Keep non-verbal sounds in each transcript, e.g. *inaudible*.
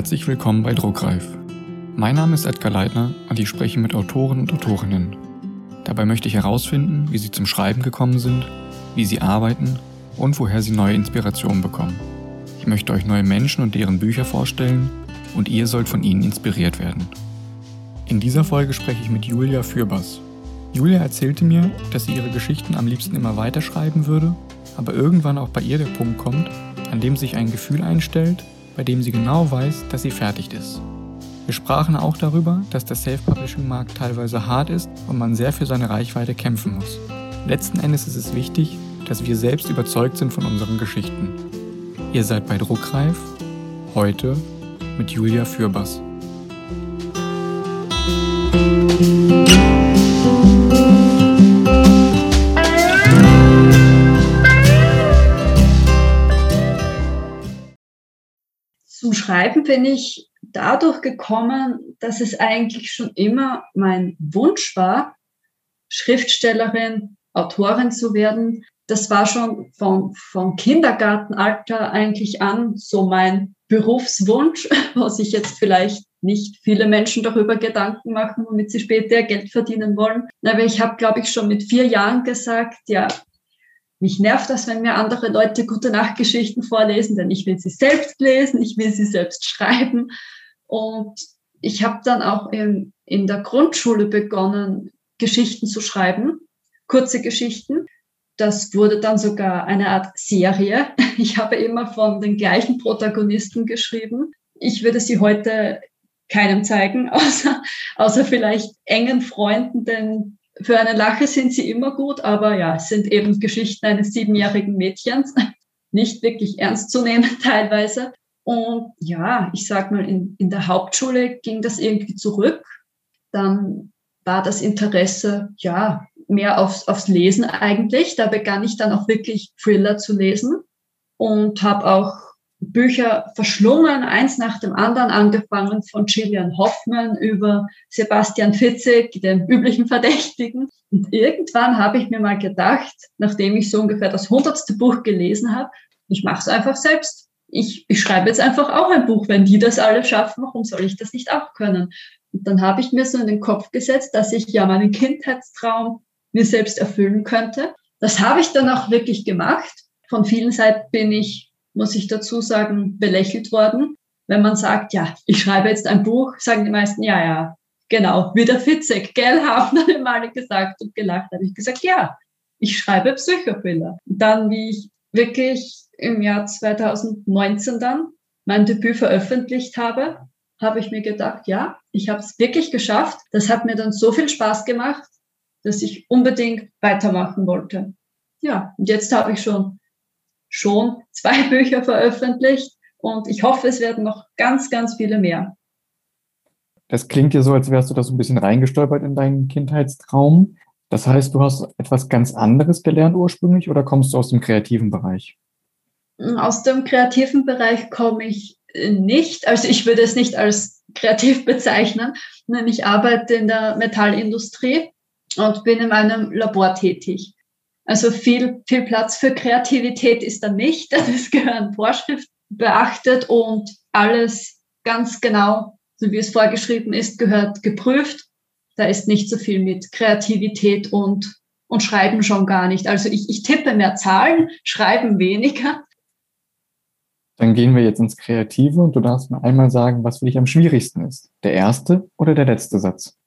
Herzlich willkommen bei Druckreif. Mein Name ist Edgar Leitner und ich spreche mit Autoren und Autorinnen. Dabei möchte ich herausfinden, wie sie zum Schreiben gekommen sind, wie sie arbeiten und woher sie neue Inspirationen bekommen. Ich möchte euch neue Menschen und deren Bücher vorstellen und ihr sollt von ihnen inspiriert werden. In dieser Folge spreche ich mit Julia Fürbers. Julia erzählte mir, dass sie ihre Geschichten am liebsten immer weiterschreiben würde, aber irgendwann auch bei ihr der Punkt kommt, an dem sich ein Gefühl einstellt, bei dem sie genau weiß, dass sie fertig ist. Wir sprachen auch darüber, dass der Self-Publishing-Markt teilweise hart ist und man sehr für seine Reichweite kämpfen muss. Letzten Endes ist es wichtig, dass wir selbst überzeugt sind von unseren Geschichten. Ihr seid bei Druckreif, heute mit Julia Fürbers. Schreiben bin ich dadurch gekommen, dass es eigentlich schon immer mein Wunsch war, Schriftstellerin, Autorin zu werden. Das war schon von, von Kindergartenalter eigentlich an so mein Berufswunsch, *laughs* was sich jetzt vielleicht nicht viele Menschen darüber Gedanken machen, womit sie später Geld verdienen wollen. Aber ich habe, glaube ich, schon mit vier Jahren gesagt, ja, mich nervt das, wenn mir andere Leute gute Nachtgeschichten vorlesen, denn ich will sie selbst lesen, ich will sie selbst schreiben. Und ich habe dann auch in, in der Grundschule begonnen, Geschichten zu schreiben, kurze Geschichten. Das wurde dann sogar eine Art Serie. *laughs* Ich habe immer von den gleichen Protagonisten geschrieben. Ich würde sie heute keinem zeigen, *laughs* außer, außer vielleicht engen Freunden, denn für eine Lache sind sie immer gut, aber ja, es sind eben Geschichten eines siebenjährigen Mädchens, *laughs* nicht wirklich ernst zu nehmen *laughs* teilweise. Und ja, ich sag mal, in, in der Hauptschule ging das irgendwie zurück. Dann war das Interesse, ja, mehr aufs, aufs Lesen eigentlich. Da begann ich dann auch wirklich Thriller zu lesen und habe auch Bücher verschlungen, eins nach dem anderen, angefangen von Gillian Hoffmann über Sebastian Fitzek, den üblichen Verdächtigen. Und irgendwann habe ich mir mal gedacht, nachdem ich so ungefähr das hundertste Buch gelesen habe, ich mache es einfach selbst. Ich, ich schreibe jetzt einfach auch ein Buch. Wenn die das alle schaffen, warum soll ich das nicht auch können? Und dann habe ich mir so in den Kopf gesetzt, dass ich ja meinen Kindheitstraum mir selbst erfüllen könnte. Das habe ich dann auch wirklich gemacht. Von vielen Seiten bin ich muss ich dazu sagen, belächelt worden. Wenn man sagt, ja, ich schreibe jetzt ein Buch, sagen die meisten, ja, ja, genau, wie der Fitzek, gell, *laughs* haben dann alle gesagt und gelacht. Habe ich gesagt, ja, ich schreibe Psychothriller. Dann, wie ich wirklich im Jahr 2019 dann mein Debüt veröffentlicht habe, habe ich mir gedacht, ja, ich habe es wirklich geschafft. Das hat mir dann so viel Spaß gemacht, dass ich unbedingt weitermachen wollte. Ja, und jetzt habe ich schon schon zwei *laughs* Bücher veröffentlicht und ich hoffe, es werden noch ganz, ganz viele mehr. Das klingt ja so, als wärst du da so ein bisschen reingestolpert in deinen Kindheitstraum. Das heißt, du hast etwas ganz anderes gelernt ursprünglich oder kommst du aus dem kreativen Bereich? Aus dem kreativen Bereich komme ich nicht. Also ich würde es nicht als kreativ *laughs* bezeichnen. Ich arbeite in der Metallindustrie und bin in einem Labor tätig. Also viel, viel Platz für Kreativität ist da nicht. *laughs* Es gehören Vorschriften beachtet und alles ganz genau, so wie es vorgeschrieben ist, gehört geprüft. Da ist nicht so viel mit Kreativität und, und Schreiben schon gar nicht. Also ich, ich tippe mehr Zahlen, Schreiben weniger. Dann gehen wir jetzt ins Kreative und du darfst mir einmal sagen, was für dich am schwierigsten ist. Der erste oder der letzte Satz?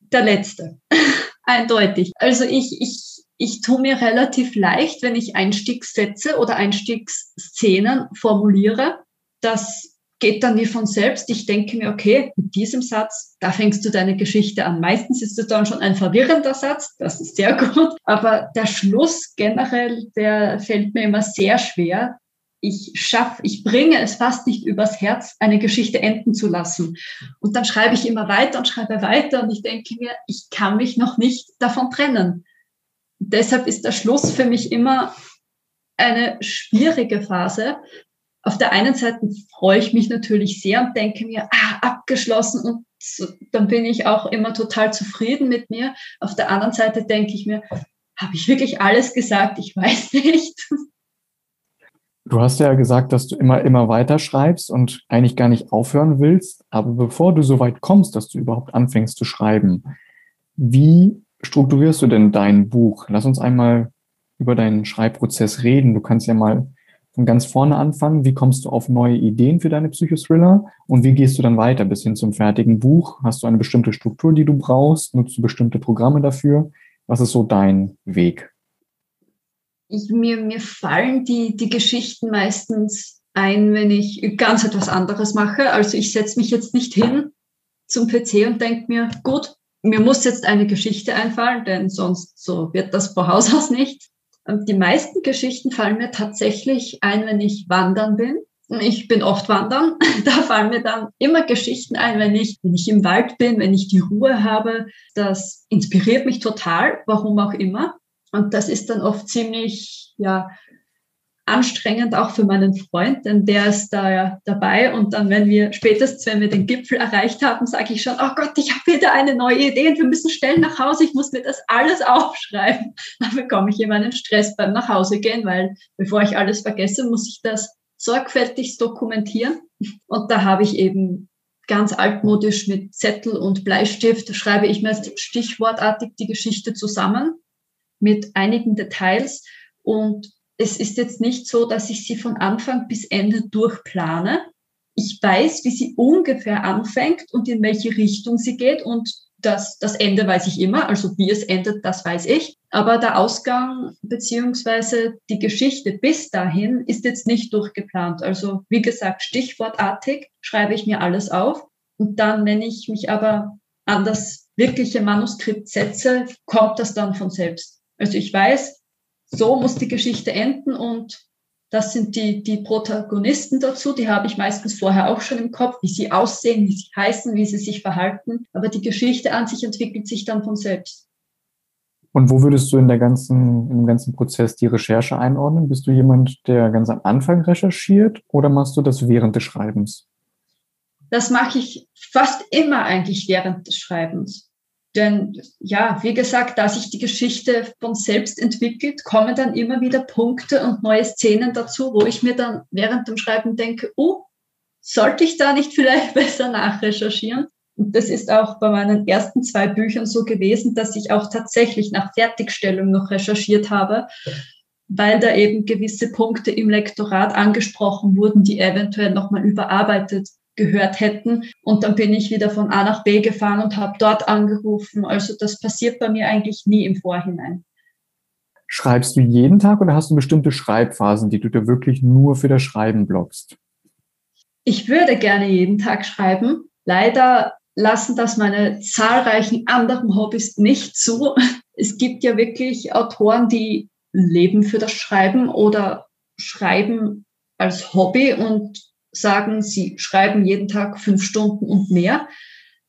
Der letzte. *laughs* Eindeutig. Also ich, ich ich tue mir relativ leicht, wenn ich Einstiegssätze oder Einstiegsszenen formuliere. Das geht dann wie von selbst. Ich denke mir, okay, mit diesem Satz, da fängst du deine Geschichte an. Meistens ist es dann schon ein verwirrender Satz, das ist sehr gut. Aber der Schluss generell, der fällt mir immer sehr schwer. Ich schaffe, ich bringe es fast nicht übers Herz, eine Geschichte enden zu lassen. Und dann schreibe ich immer weiter und schreibe weiter und ich denke mir, ich kann mich noch nicht davon trennen deshalb ist der Schluss für mich immer eine schwierige Phase. Auf der einen Seite freue ich mich natürlich sehr und denke mir, ah, abgeschlossen und so, dann bin ich auch immer total zufrieden mit mir. Auf der anderen Seite denke ich mir, habe ich wirklich alles gesagt? Ich weiß *laughs* nicht. Du hast ja gesagt, dass du immer, immer weiter schreibst und eigentlich gar nicht aufhören willst. Aber bevor du so weit kommst, dass du überhaupt anfängst zu schreiben, wie strukturierst du denn dein Buch? Lass uns einmal über deinen Schreibprozess reden. Du kannst ja mal von ganz vorne anfangen. Wie kommst du auf neue Ideen für deine Psychothriller? Und wie gehst du dann weiter bis hin zum fertigen Buch? Hast du eine bestimmte Struktur, die du brauchst? Nutzt du bestimmte Programme dafür? Was ist so dein Weg? ich, mir, mir fallen die, die Geschichten meistens ein, wenn ich ganz etwas anderes mache. Also ich setze mich jetzt nicht hin zum PC und denke mir, gut, mir muss jetzt eine Geschichte einfallen, denn sonst so wird das vor Haus aus nicht. Und die meisten Geschichten fallen mir tatsächlich ein, wenn ich wandern bin. Ich bin oft wandern. *laughs* Da fallen mir dann immer Geschichten ein, wenn ich, wenn ich im Wald bin, wenn ich die Ruhe habe. Das inspiriert mich total, warum auch immer. Und das ist dann oft ziemlich, ja, anstrengend auch für meinen Freund, denn der ist da ja dabei und dann, wenn wir spätestens, wenn wir den Gipfel erreicht haben, sage ich schon, oh Gott, ich habe wieder eine neue Idee und wir müssen schnell nach Hause, ich muss mir das alles aufschreiben. *laughs* Dann bekomme ich immer einen Stress beim nach Hause gehen, weil bevor ich alles vergesse, muss ich das sorgfältig dokumentieren und da habe ich eben ganz altmodisch mit Zettel und Bleistift schreibe ich mir stichwortartig die Geschichte zusammen mit einigen Details. Und es ist jetzt nicht so, dass ich sie von Anfang bis Ende durchplane. Ich weiß, wie sie ungefähr anfängt und in welche Richtung sie geht. Und das, das Ende weiß ich immer. Also wie es endet, das weiß ich. Aber der Ausgang beziehungsweise die Geschichte bis dahin ist jetzt nicht durchgeplant. Also wie gesagt, stichwortartig schreibe ich mir alles auf. Und dann, wenn ich mich aber an das wirkliche Manuskript setze, kommt das dann von selbst. Also ich weiß, so muss die Geschichte enden und das sind die, die Protagonisten dazu, die habe ich meistens vorher auch schon im Kopf, wie sie aussehen, wie sie heißen, wie sie sich verhalten. Aber die Geschichte an sich entwickelt sich dann von selbst. Und wo würdest du in der ganzen, im ganzen Prozess die Recherche einordnen? Bist du jemand, der ganz am Anfang recherchiert oder machst du das während des Schreibens? Das mache ich fast immer eigentlich während des Schreibens. Denn ja, wie gesagt, da sich die Geschichte von selbst entwickelt, kommen dann immer wieder Punkte und neue Szenen dazu, wo ich mir dann während dem Schreiben denke, oh, sollte ich da nicht vielleicht *laughs* besser nachrecherchieren? Und das ist auch bei meinen ersten zwei Büchern so gewesen, dass ich auch tatsächlich nach Fertigstellung noch recherchiert habe, weil da eben gewisse Punkte im Lektorat angesprochen wurden, die eventuell nochmal überarbeitet gehört hätten. Und dann bin ich wieder von A nach B gefahren und habe dort angerufen. Also das passiert bei mir eigentlich nie im Vorhinein. Schreibst du jeden Tag oder hast du bestimmte Schreibphasen, die du dir wirklich nur für das Schreiben blockst? Ich würde gerne jeden Tag schreiben. Leider lassen das meine zahlreichen anderen Hobbys nicht zu. *laughs* Es gibt ja wirklich Autoren, die leben für das Schreiben oder schreiben als Hobby und sagen, sie schreiben jeden Tag fünf Stunden und mehr.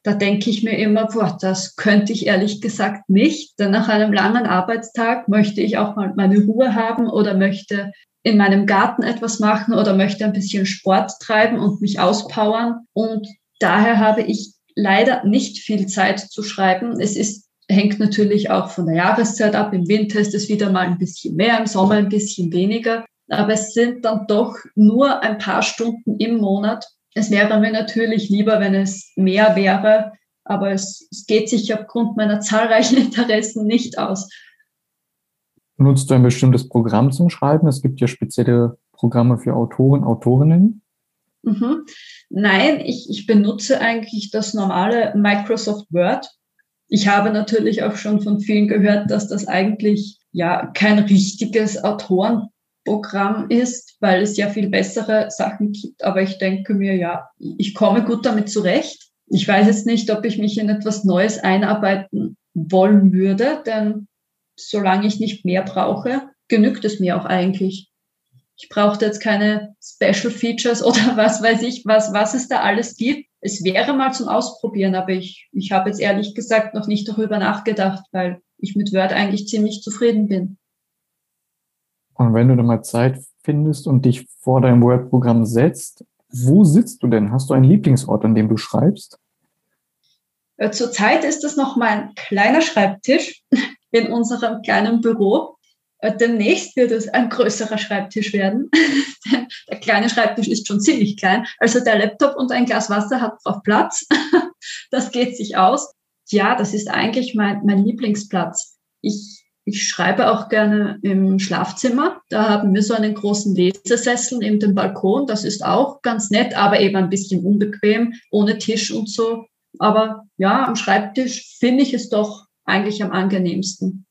Da denke ich mir immer, boah, das könnte ich ehrlich gesagt nicht. Denn nach einem langen Arbeitstag möchte ich auch mal meine Ruhe haben oder möchte in meinem Garten etwas machen oder möchte ein bisschen Sport treiben und mich auspowern. Und daher habe ich leider nicht viel Zeit zu schreiben. Es ist, hängt natürlich auch von der Jahreszeit ab. Im Winter ist es wieder mal ein bisschen mehr, im Sommer ein bisschen weniger aber es sind dann doch nur ein paar Stunden im Monat. Es wäre mir natürlich lieber, wenn es mehr wäre, aber es, es geht sich aufgrund meiner zahlreichen *laughs* Interessen nicht aus. Nutzt du ein bestimmtes Programm zum Schreiben? Es gibt ja spezielle Programme für Autoren, Autorinnen. Mhm. Nein, ich, ich benutze eigentlich das normale Microsoft Word. Ich habe natürlich auch schon von vielen gehört, dass das eigentlich ja kein richtiges Autoren Programm ist, weil es ja viel bessere Sachen gibt. Aber ich denke mir, ja, ich komme gut damit zurecht. Ich weiß jetzt nicht, ob ich mich in etwas Neues einarbeiten wollen würde, denn solange ich nicht mehr brauche, genügt es mir auch eigentlich. Ich brauchte jetzt keine Special Features *laughs* oder was weiß ich, was, was es da alles gibt. Es wäre mal zum Ausprobieren, aber ich, ich habe jetzt ehrlich gesagt noch nicht darüber nachgedacht, weil ich mit Word eigentlich ziemlich zufrieden bin. Und wenn du dann mal Zeit findest und dich vor deinem Word-Programm setzt, wo sitzt du denn? Hast du einen Lieblingsort, an dem du schreibst? Äh, zurzeit ist das noch mein kleiner Schreibtisch *laughs* in unserem kleinen Büro. Äh, demnächst wird es ein größerer Schreibtisch werden. *laughs* der kleine Schreibtisch ist schon ziemlich klein. Also der Laptop und ein Glas Wasser hat drauf Platz. *laughs* das geht sich aus. Ja, das ist eigentlich mein, mein Lieblingsplatz. Ich ich schreibe auch gerne im Schlafzimmer. Da haben wir so einen großen Lesesessel neben dem Balkon. Das ist auch ganz nett, aber eben ein bisschen unbequem, ohne Tisch und so. Aber ja, am Schreibtisch finde ich es doch eigentlich am angenehmsten.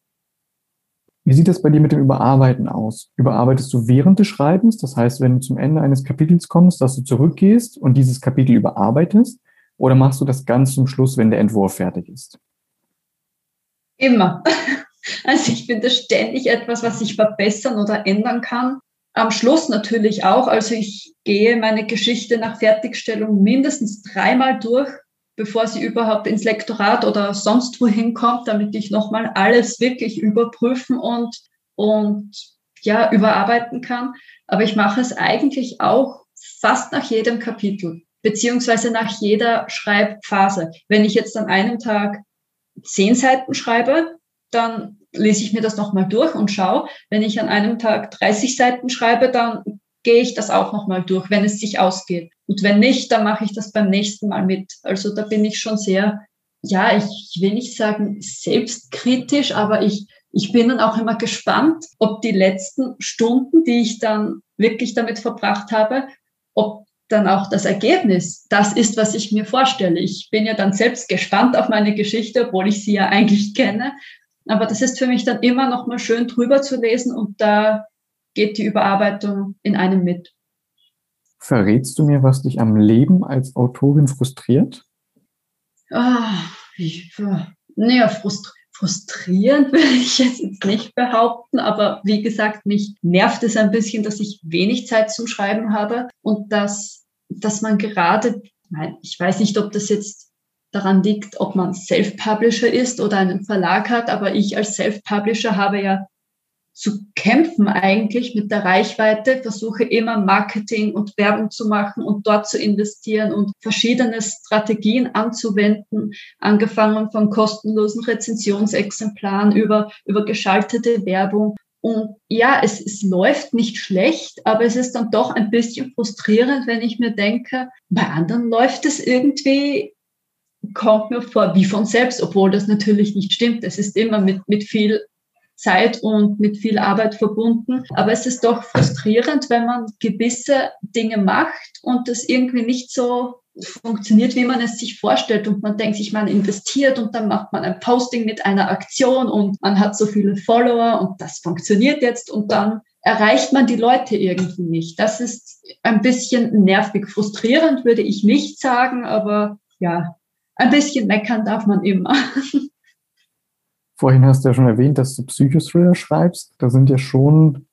Wie sieht das bei dir mit dem Überarbeiten aus? Überarbeitest du während des Schreibens? Das heißt, wenn du zum Ende eines Kapitels kommst, dass du zurückgehst und dieses Kapitel überarbeitest? Oder machst du das ganz zum Schluss, wenn der Entwurf fertig ist? Immer. *laughs* Also ich finde ständig etwas, was ich verbessern oder ändern kann. Am Schluss natürlich auch. Also ich gehe meine Geschichte nach Fertigstellung mindestens dreimal durch, bevor sie überhaupt ins Lektorat oder sonst wohin kommt, damit ich nochmal alles wirklich überprüfen und, und ja, überarbeiten kann. Aber ich mache es eigentlich auch fast nach jedem Kapitel, beziehungsweise nach jeder Schreibphase. Wenn ich jetzt an einem Tag zehn Seiten schreibe, dann lese ich mir das nochmal durch und schaue. Wenn ich an einem Tag 30 Seiten schreibe, dann gehe ich das auch nochmal durch, wenn es sich ausgeht. Und wenn nicht, dann mache ich das beim nächsten Mal mit. Also da bin ich schon sehr, ja, ich will nicht sagen selbstkritisch, aber ich, ich bin dann auch immer gespannt, ob die letzten Stunden, die ich dann wirklich damit verbracht habe, ob dann auch das Ergebnis das ist, was ich mir vorstelle. Ich bin ja dann selbst gespannt auf meine Geschichte, obwohl ich sie ja eigentlich kenne. Aber das ist für mich dann immer noch mal schön drüber zu lesen und da geht die Überarbeitung in einem mit. Verrätst du mir, was dich am Leben als Autorin frustriert? Ah, ich, naja, frust, frustrierend *laughs* will ich jetzt nicht behaupten, aber wie gesagt, mich nervt es ein bisschen, dass ich wenig Zeit zum Schreiben habe und dass, dass man gerade, ich weiß nicht, ob das jetzt daran liegt, ob man Self-Publisher ist oder einen Verlag hat. Aber ich als Self-Publisher habe ja zu kämpfen eigentlich mit der Reichweite, versuche immer Marketing und Werbung zu machen und dort zu investieren und verschiedene Strategien anzuwenden, angefangen von kostenlosen Rezensionsexemplaren über, über geschaltete Werbung. Und ja, es, es läuft nicht schlecht, aber es ist dann doch ein bisschen frustrierend, wenn ich mir denke, bei anderen läuft es irgendwie kommt mir vor wie von selbst, obwohl das natürlich nicht stimmt. Es ist immer mit, mit viel Zeit und mit viel Arbeit verbunden. Aber es ist doch frustrierend, wenn man gewisse Dinge macht und das irgendwie nicht so funktioniert, wie man es sich vorstellt. Und man denkt sich, man investiert und dann macht man ein Posting mit einer Aktion und man hat so viele Follower und das funktioniert jetzt und dann erreicht man die Leute irgendwie nicht. Das ist ein bisschen nervig. Frustrierend würde ich nicht sagen, aber ja, ein bisschen meckern darf man immer. *laughs* Vorhin hast du ja schon erwähnt, dass du Psychothriller schreibst. Da sind ja schon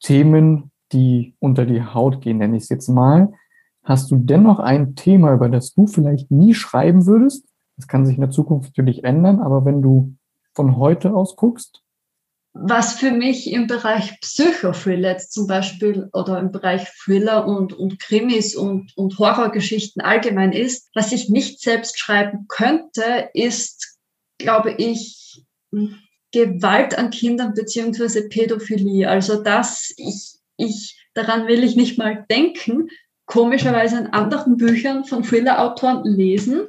Themen, die unter die Haut gehen, nenne ich es jetzt mal. Hast du dennoch ein Thema, über das du vielleicht nie schreiben würdest? Das kann sich in der Zukunft natürlich ändern, aber wenn du von heute aus guckst, was für mich im Bereich Psychothriller jetzt zum Beispiel oder im Bereich Thriller und, und Krimis und, und Horrorgeschichten allgemein ist, was ich nicht selbst schreiben könnte, ist, glaube ich, Gewalt an Kindern beziehungsweise Pädophilie. Also das, ich, ich, daran will ich nicht mal denken. Komischerweise in anderen Büchern von Thriller-Autoren lesen,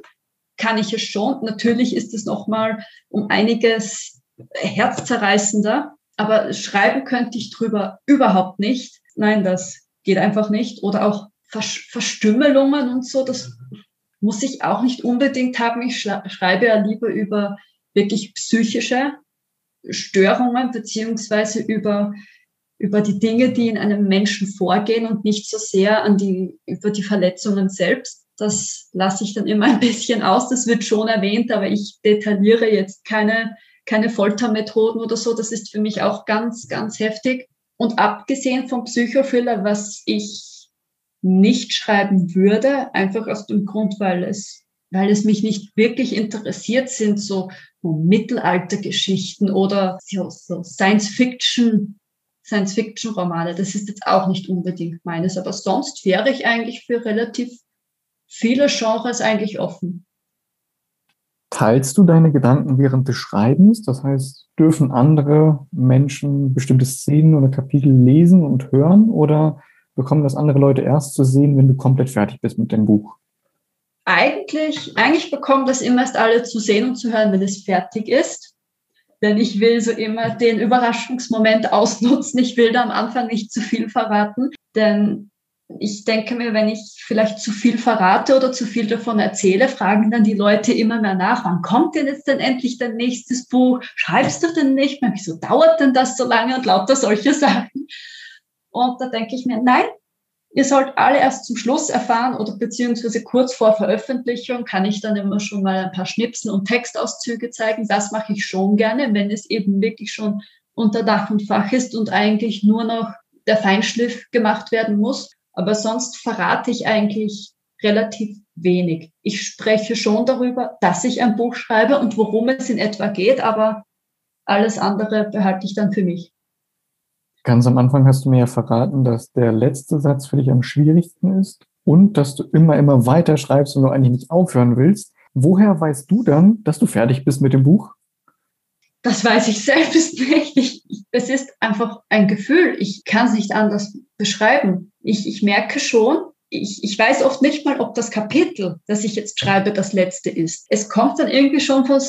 kann ich es schon. Natürlich ist es nochmal um einiges herzzerreißender, aber schreiben könnte ich drüber überhaupt nicht. Nein, das geht einfach nicht. Oder auch Verstümmelungen und so, das muss ich auch nicht unbedingt haben. Ich schreibe ja lieber über wirklich psychische Störungen beziehungsweise über, über die Dinge, die in einem Menschen vorgehen und nicht so sehr an die, über die Verletzungen selbst. Das lasse ich dann immer ein bisschen aus. Das wird schon erwähnt, aber ich detailliere jetzt keine keine Foltermethoden oder so. Das ist für mich auch ganz, ganz heftig. Und abgesehen vom Psychothriller, was ich nicht schreiben würde, einfach aus dem Grund, weil es, weil es mich nicht wirklich interessiert, sind so, Mittelaltergeschichten oder so, so Science-Fiction, Science-Fiction-Romane. Das ist jetzt auch nicht unbedingt meines, aber sonst wäre ich eigentlich für relativ viele Genres eigentlich offen. Teilst du deine Gedanken während des Schreibens? Das heißt, dürfen andere Menschen bestimmte Szenen oder Kapitel lesen und hören oder bekommen das andere Leute erst zu sehen, wenn du komplett fertig bist mit dem Buch? Eigentlich, eigentlich bekommen das immer erst alle zu sehen und zu hören, wenn es fertig ist. Denn ich will so immer den Überraschungsmoment ausnutzen. Ich will da am Anfang nicht zu viel verraten. Denn ich denke mir, wenn ich vielleicht zu viel verrate oder zu viel davon erzähle, fragen dann die Leute immer mehr nach, wann kommt denn jetzt denn endlich dein nächstes Buch? Schreibst du denn nicht mehr? Wieso dauert denn das so lange? Und lauter solche *laughs* Sachen. Und da denke ich mir, nein, ihr sollt alle erst zum Schluss erfahren oder beziehungsweise kurz vor Veröffentlichung kann ich dann immer schon mal ein paar Schnipsen und Textauszüge zeigen. Das mache ich schon gerne, wenn es eben wirklich schon unter Dach und Fach ist und eigentlich nur noch der Feinschliff gemacht werden muss. Aber sonst verrate ich eigentlich relativ wenig. Ich spreche schon darüber, dass ich ein Buch schreibe und worum es in etwa geht, aber alles andere behalte ich dann für mich. Ganz am Anfang hast du mir ja verraten, dass der letzte Satz für dich am schwierigsten ist und dass du immer, immer weiter schreibst und du eigentlich nicht aufhören willst. Woher weißt du dann, dass du fertig bist mit dem Buch? Das weiß ich selbst *laughs* nicht. Ich, es ist einfach ein Gefühl. Ich kann es nicht anders beschreiben. Ich, ich merke schon, ich, ich weiß oft nicht mal, ob das Kapitel, das ich jetzt schreibe, das letzte ist. Es kommt dann irgendwie schon von,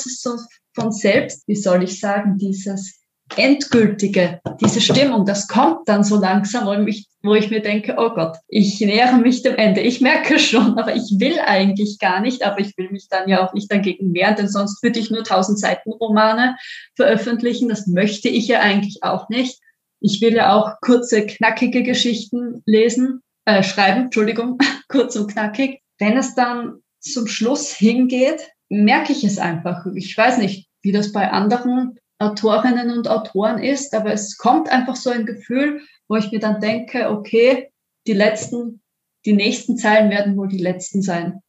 von selbst, wie soll ich sagen, dieses endgültige, diese Stimmung, das kommt dann so langsam, wo ich, wo ich mir denke, oh Gott, ich nähere mich dem Ende. Ich merke schon, aber ich will eigentlich gar nicht, aber ich will mich dann ja auch nicht dagegen wehren, denn sonst würde ich nur tausend Seiten Romane veröffentlichen. Das möchte ich ja eigentlich auch nicht. Ich will ja auch kurze, knackige Geschichten lesen, äh, schreiben, Entschuldigung, *laughs* kurz und knackig. Wenn es dann zum Schluss hingeht, merke ich es einfach. Ich weiß nicht, wie das bei anderen Autorinnen und Autoren ist, aber es kommt einfach so ein Gefühl, wo ich mir dann denke, okay, die letzten, die nächsten Zeilen werden wohl die letzten sein.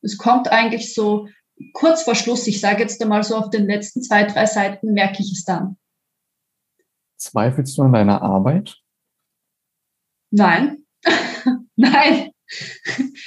Es kommt eigentlich so kurz vor Schluss, ich sage jetzt einmal so auf den letzten zwei, drei Seiten, merke ich es dann. Zweifelst du an deiner Arbeit? Nein, *laughs* nein.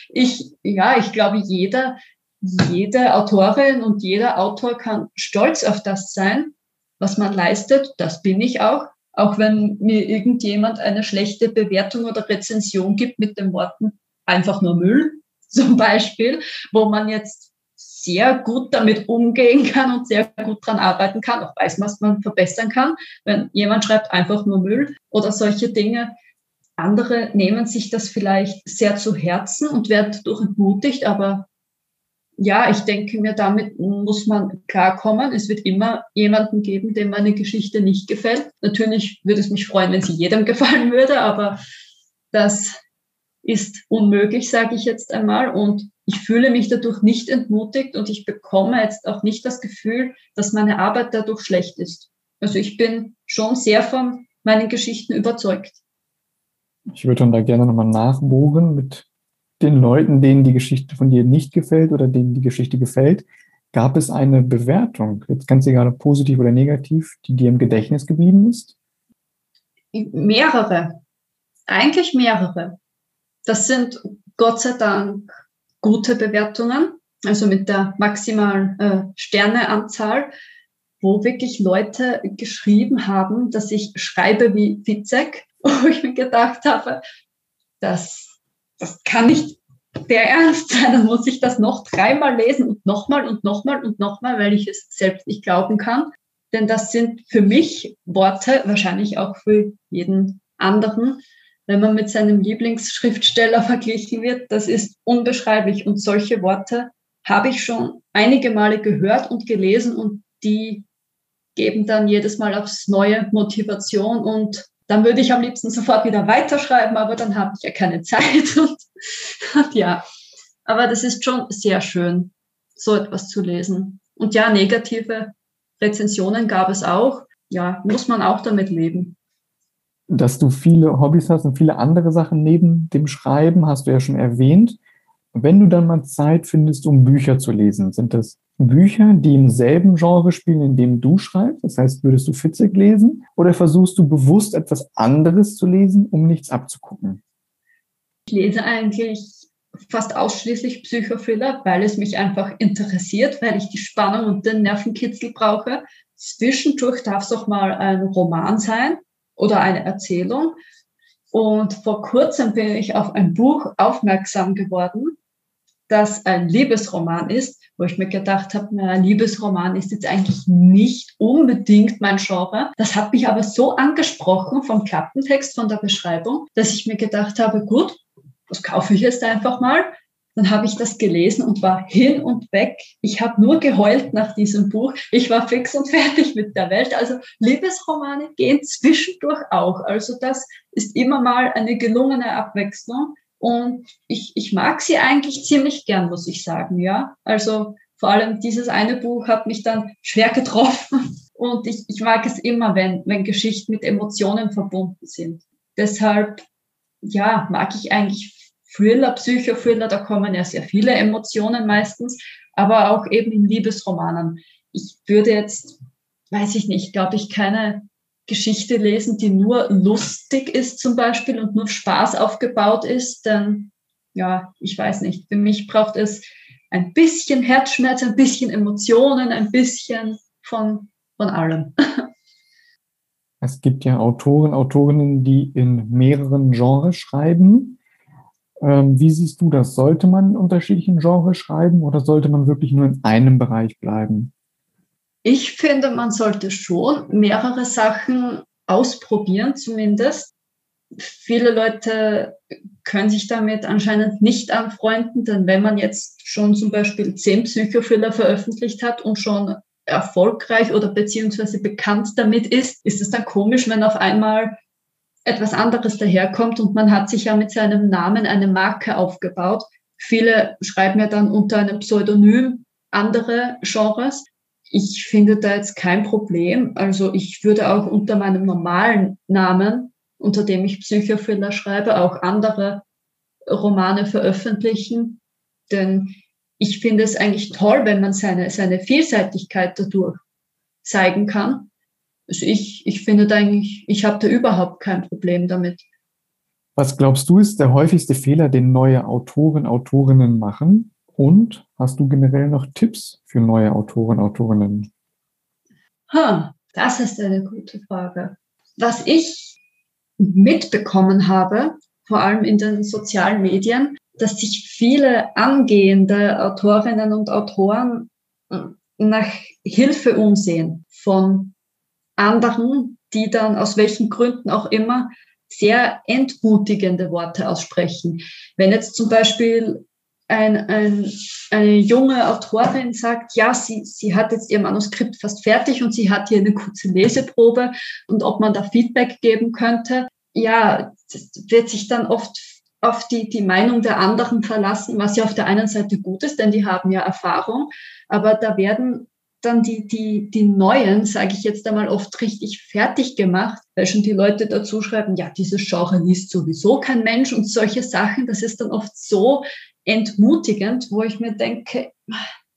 Ich, ja, ich glaube, jeder, jede Autorin und jeder Autor kann stolz auf das sein, was man leistet, das bin ich auch. Auch wenn mir irgendjemand eine schlechte Bewertung oder Rezension gibt mit den Worten einfach nur Müll *laughs* zum Beispiel, wo man jetzt sehr gut damit umgehen kann und sehr gut dran arbeiten kann, auch weiß, was man verbessern kann. Wenn jemand schreibt einfach nur Müll oder solche Dinge, andere nehmen sich das vielleicht sehr zu Herzen und werden dadurch entmutigt, aber ja, ich denke mir, damit muss man klarkommen. Es wird immer jemanden geben, dem meine Geschichte nicht gefällt. Natürlich würde es mich freuen, wenn sie jedem *laughs* gefallen würde, aber das ist unmöglich, sage ich jetzt einmal. Und ich fühle mich dadurch nicht entmutigt und ich bekomme jetzt auch nicht das Gefühl, dass meine Arbeit dadurch schlecht ist. Also ich bin schon sehr von meinen Geschichten überzeugt. Ich würde dann da gerne nochmal nachbohren mit den Leuten, denen die Geschichte von dir nicht gefällt oder denen die Geschichte gefällt, gab es eine Bewertung, jetzt ganz egal ob positiv oder negativ, die dir im Gedächtnis geblieben ist? Mehrere. Eigentlich mehrere. Das sind Gott sei Dank gute Bewertungen, also mit der maximalen äh, Sterneanzahl, wo wirklich Leute geschrieben haben, dass ich schreibe wie Fitzek, *laughs* wo ich mir gedacht habe, das das kann nicht der Ernst sein, dann muss ich das noch dreimal lesen und nochmal und nochmal und nochmal, weil ich es selbst nicht glauben kann. Denn das sind für mich Worte, wahrscheinlich auch für jeden anderen, wenn man mit seinem Lieblingsschriftsteller verglichen wird, das ist unbeschreiblich. Und solche Worte habe ich schon einige Male gehört und gelesen und die geben dann jedes Mal aufs neue Motivation und dann würde ich am liebsten sofort wieder weiterschreiben, aber dann habe ich ja keine Zeit. *laughs* Und, und ja, aber das ist schon sehr schön, so etwas zu lesen. Und ja, negative Rezensionen gab es auch. Ja, muss man auch damit leben. Dass du viele Hobbys hast und viele andere Sachen neben dem Schreiben, hast du ja schon erwähnt. Wenn du dann mal Zeit findest, um Bücher zu lesen, sind das Bücher, die im selben Genre spielen, in dem du schreibst? Das heißt, würdest du Fitzek lesen? Oder versuchst du bewusst etwas anderes zu lesen, um nichts abzugucken? Ich lese eigentlich fast ausschließlich Psychothriller, weil es mich einfach interessiert, weil ich die Spannung und den Nervenkitzel brauche. Zwischendurch darf es auch mal ein Roman sein oder eine Erzählung. Und vor kurzem bin ich auf ein Buch aufmerksam geworden, das ein Liebesroman ist, wo ich mir gedacht habe, na, Liebesroman ist jetzt eigentlich nicht unbedingt mein Genre. Das hat mich aber so angesprochen vom Klappentext, von der Beschreibung, dass ich mir gedacht habe, gut, das kaufe ich jetzt einfach mal. Dann habe ich das gelesen und war hin und weg. Ich habe nur geheult nach diesem Buch. Ich war fix und fertig mit der Welt. Also Liebesromane gehen zwischendurch auch. Also das ist immer mal eine gelungene Abwechslung. Und ich, ich mag sie eigentlich ziemlich gern, muss ich sagen, ja. Also vor allem dieses eine Buch hat mich dann schwer getroffen. *laughs* Und ich, ich mag es immer, wenn, wenn Geschichten mit Emotionen verbunden sind. Deshalb, ja, mag ich eigentlich Thriller, Psychothriller, da kommen ja sehr viele Emotionen meistens, aber auch eben in Liebesromanen. Ich würde jetzt, weiß ich nicht, glaube ich, keine Geschichte lesen, die nur lustig ist zum Beispiel und nur Spaß aufgebaut ist, denn ja, ich weiß nicht, für mich braucht es ein bisschen Herzschmerz, ein bisschen Emotionen, ein bisschen von, von allem. *laughs* Es gibt ja Autoren, Autorinnen, die in mehreren Genres schreiben. Ähm, wie siehst du das? Sollte man in unterschiedlichen Genres schreiben oder sollte man wirklich nur in einem Bereich bleiben? Ich finde, man sollte schon mehrere Sachen ausprobieren, zumindest. Viele Leute können sich damit anscheinend nicht anfreunden, denn wenn man jetzt schon zum Beispiel zehn Psychothriller veröffentlicht hat und schon erfolgreich oder beziehungsweise bekannt damit ist, ist es dann komisch, wenn auf einmal etwas anderes daherkommt und man hat sich ja mit seinem Namen eine Marke aufgebaut. Viele schreiben ja dann unter einem Pseudonym andere Genres. Ich finde da jetzt kein Problem. Also ich würde auch unter meinem normalen Namen, unter dem ich Psychothriller schreibe, auch andere Romane veröffentlichen. Denn ich finde es eigentlich toll, wenn man seine, seine Vielseitigkeit dadurch zeigen kann. Also ich, ich finde da eigentlich, ich habe da überhaupt kein Problem damit. Was glaubst du ist der häufigste Fehler, den neue Autoren, Autorinnen machen? Und hast du generell noch Tipps für neue Autoren, Autorinnen? Ha, das ist eine gute Frage. Was ich mitbekommen habe, vor allem in den sozialen Medien, dass sich viele angehende Autorinnen und Autoren nach Hilfe umsehen von anderen, die dann aus welchen Gründen auch immer sehr entmutigende Worte aussprechen. Wenn jetzt zum Beispiel ein, ein, eine junge Autorin sagt, ja, sie, sie hat jetzt ihr Manuskript fast fertig und sie hat hier eine kurze Leseprobe und ob man da Feedback geben könnte, ja, das wird sich dann oft auf die, die Meinung der anderen verlassen, was ja auf der einen Seite gut ist, denn die haben ja Erfahrung, aber da werden dann die, die, die neuen, sage ich jetzt einmal, oft richtig fertig gemacht, weil schon die Leute dazu schreiben, ja, dieses Genre liest sowieso kein Mensch und solche Sachen. Das ist dann oft so entmutigend, wo ich mir denke,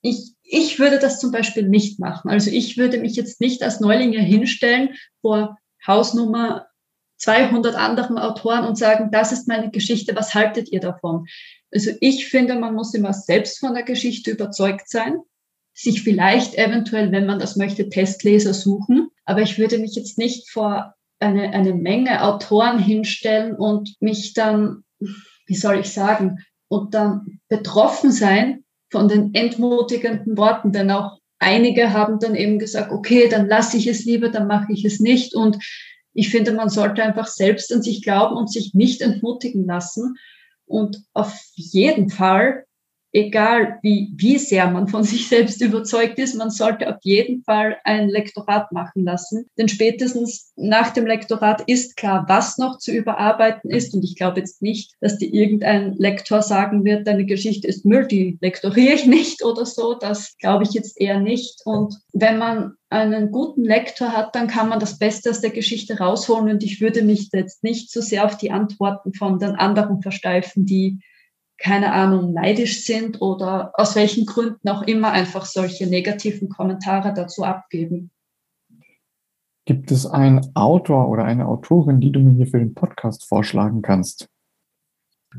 ich, ich würde das zum Beispiel nicht machen. Also ich würde mich jetzt nicht als Neulinge hinstellen vor Hausnummer 200 anderen Autoren und sagen, das ist meine Geschichte, was haltet ihr davon? Also ich finde, man muss immer selbst von der Geschichte überzeugt sein sich vielleicht eventuell, wenn man das möchte, Testleser suchen. Aber ich würde mich jetzt nicht vor eine, eine Menge Autoren hinstellen und mich dann, wie soll ich sagen, und dann betroffen sein von den entmutigenden Worten, denn auch einige haben dann eben gesagt, okay, dann lasse ich es lieber, dann mache ich es nicht. Und ich finde, man sollte einfach selbst an sich glauben und sich nicht entmutigen lassen. Und auf jeden Fall egal wie, wie sehr man von *laughs* sich selbst überzeugt ist, man sollte auf jeden Fall ein Lektorat machen lassen. Denn spätestens nach dem Lektorat ist klar, was noch zu überarbeiten ist. Und ich glaube jetzt nicht, dass dir irgendein Lektor sagen wird, deine Geschichte ist Müll, die lektoriere ich nicht oder so. Das glaube ich jetzt eher nicht. Und wenn man einen guten Lektor hat, dann kann man das Beste aus der Geschichte rausholen. Und ich würde mich jetzt nicht so sehr auf die Antworten von den anderen versteifen, die keine Ahnung, neidisch sind oder aus welchen Gründen auch immer einfach solche negativen Kommentare dazu abgeben. Gibt es einen Autor oder eine Autorin, die du mir hier für den Podcast vorschlagen kannst?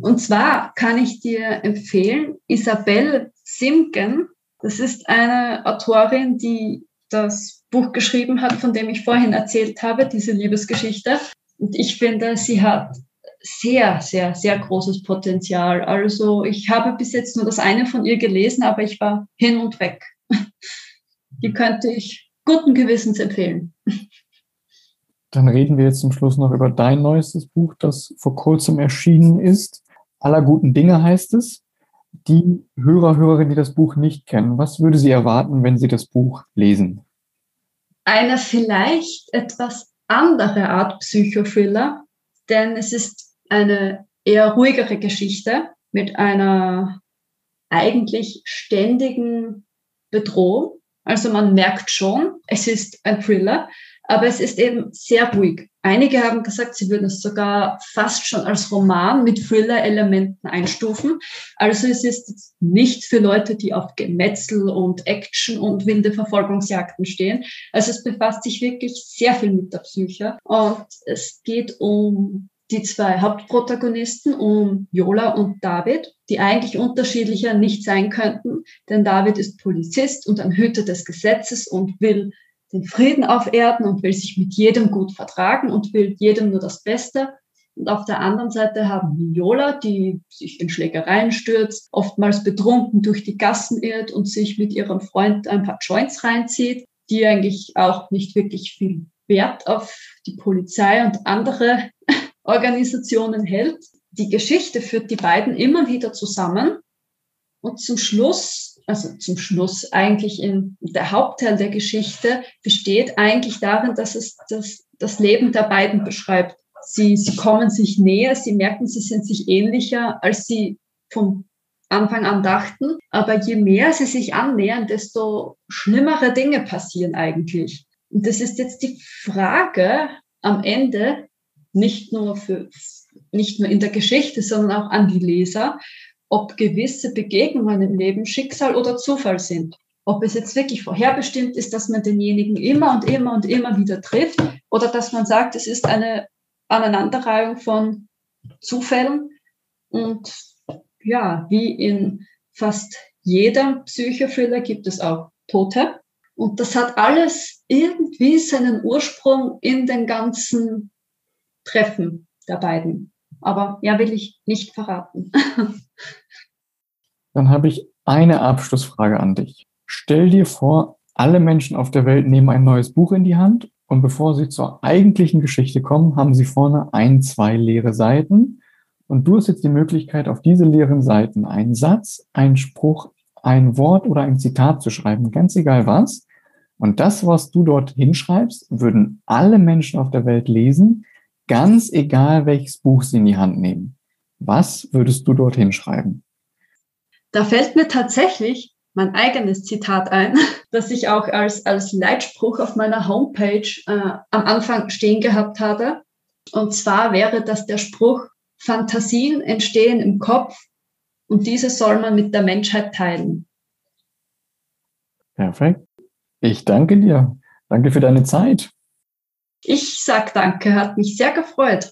Und zwar kann ich dir empfehlen, Isabel Simken, das ist eine Autorin, die das Buch geschrieben hat, von dem ich vorhin erzählt habe, diese Liebesgeschichte. Und ich finde, sie hat sehr, sehr, sehr großes Potenzial. Also ich habe bis jetzt nur das eine von ihr gelesen, aber ich war hin und weg. *laughs* Die könnte ich guten Gewissens empfehlen. Dann reden wir jetzt zum Schluss noch über dein neuestes Buch, das vor kurzem erschienen ist. Aller guten Dinge heißt es. Die Hörer, Hörerinnen, die das Buch nicht kennen, was würde sie erwarten, wenn sie das Buch lesen? Eine vielleicht etwas andere Art Psychothriller, denn es ist eine eher ruhigere Geschichte mit einer eigentlich ständigen Bedrohung. Also man merkt schon, es ist ein Thriller, aber es ist eben sehr ruhig. Einige haben gesagt, sie würden es sogar fast schon als Roman mit Thriller-Elementen einstufen. Also es ist nicht für Leute, die auf Gemetzel und Action und wilde Verfolgungsjagden stehen. Also es befasst sich wirklich sehr viel mit der Psyche. Und es geht um die zwei Hauptprotagonisten, um Jola und David, die eigentlich unterschiedlicher nicht sein könnten, denn David ist Polizist und ein Hüter des Gesetzes und will den Frieden auf Erden und will sich mit jedem gut vertragen und will jedem nur das Beste. Und auf der anderen Seite haben wir Viola, die sich in Schlägereien stürzt, oftmals betrunken durch die Gassen irrt und sich mit ihrem Freund ein paar Joints reinzieht, die eigentlich auch nicht wirklich viel Wert auf die Polizei und andere Organisationen hält. Die Geschichte führt die beiden immer wieder zusammen. Und zum Schluss also zum Schluss eigentlich in der Hauptteil der Geschichte besteht eigentlich darin, dass es das, das Leben der beiden beschreibt. Sie, sie kommen sich näher, sie merken, sie sind sich ähnlicher, als sie vom Anfang an dachten. Aber je mehr sie sich annähern, desto schlimmere Dinge passieren eigentlich. Und das ist jetzt die Frage am Ende, nicht nur für, nicht nur in der Geschichte, sondern auch an die Leser, ob gewisse Begegnungen im Leben Schicksal oder Zufall sind. Ob es jetzt wirklich vorherbestimmt ist, dass man denjenigen immer und immer und immer wieder trifft oder dass man sagt, es ist eine Aneinanderreihung von Zufällen. Und ja, wie in fast jedem Psychothriller gibt es auch Tote. Und das hat alles irgendwie seinen Ursprung in den ganzen Treffen der beiden. Aber ja, will ich nicht verraten. *laughs* Dann habe ich eine Abschlussfrage an dich. Stell dir vor, alle Menschen auf der Welt nehmen ein neues Buch in die Hand und bevor sie zur eigentlichen Geschichte kommen, haben sie vorne ein, zwei leere Seiten. Und du hast jetzt die Möglichkeit, auf diese leeren Seiten einen Satz, einen Spruch, ein Wort oder ein Zitat zu schreiben, ganz egal was. Und das, was du dort hinschreibst, würden alle Menschen auf der Welt lesen, ganz egal welches Buch sie in die Hand nehmen. Was würdest du dort hinschreiben? Da fällt mir tatsächlich mein eigenes Zitat ein, *laughs* das ich auch als, als Leitspruch auf meiner Homepage äh, am Anfang stehen gehabt habe. Und zwar wäre das der Spruch, Fantasien entstehen im Kopf und diese soll man mit der Menschheit teilen. Perfekt. Ich danke dir. Danke für deine Zeit. Ich sag danke, hat mich sehr gefreut.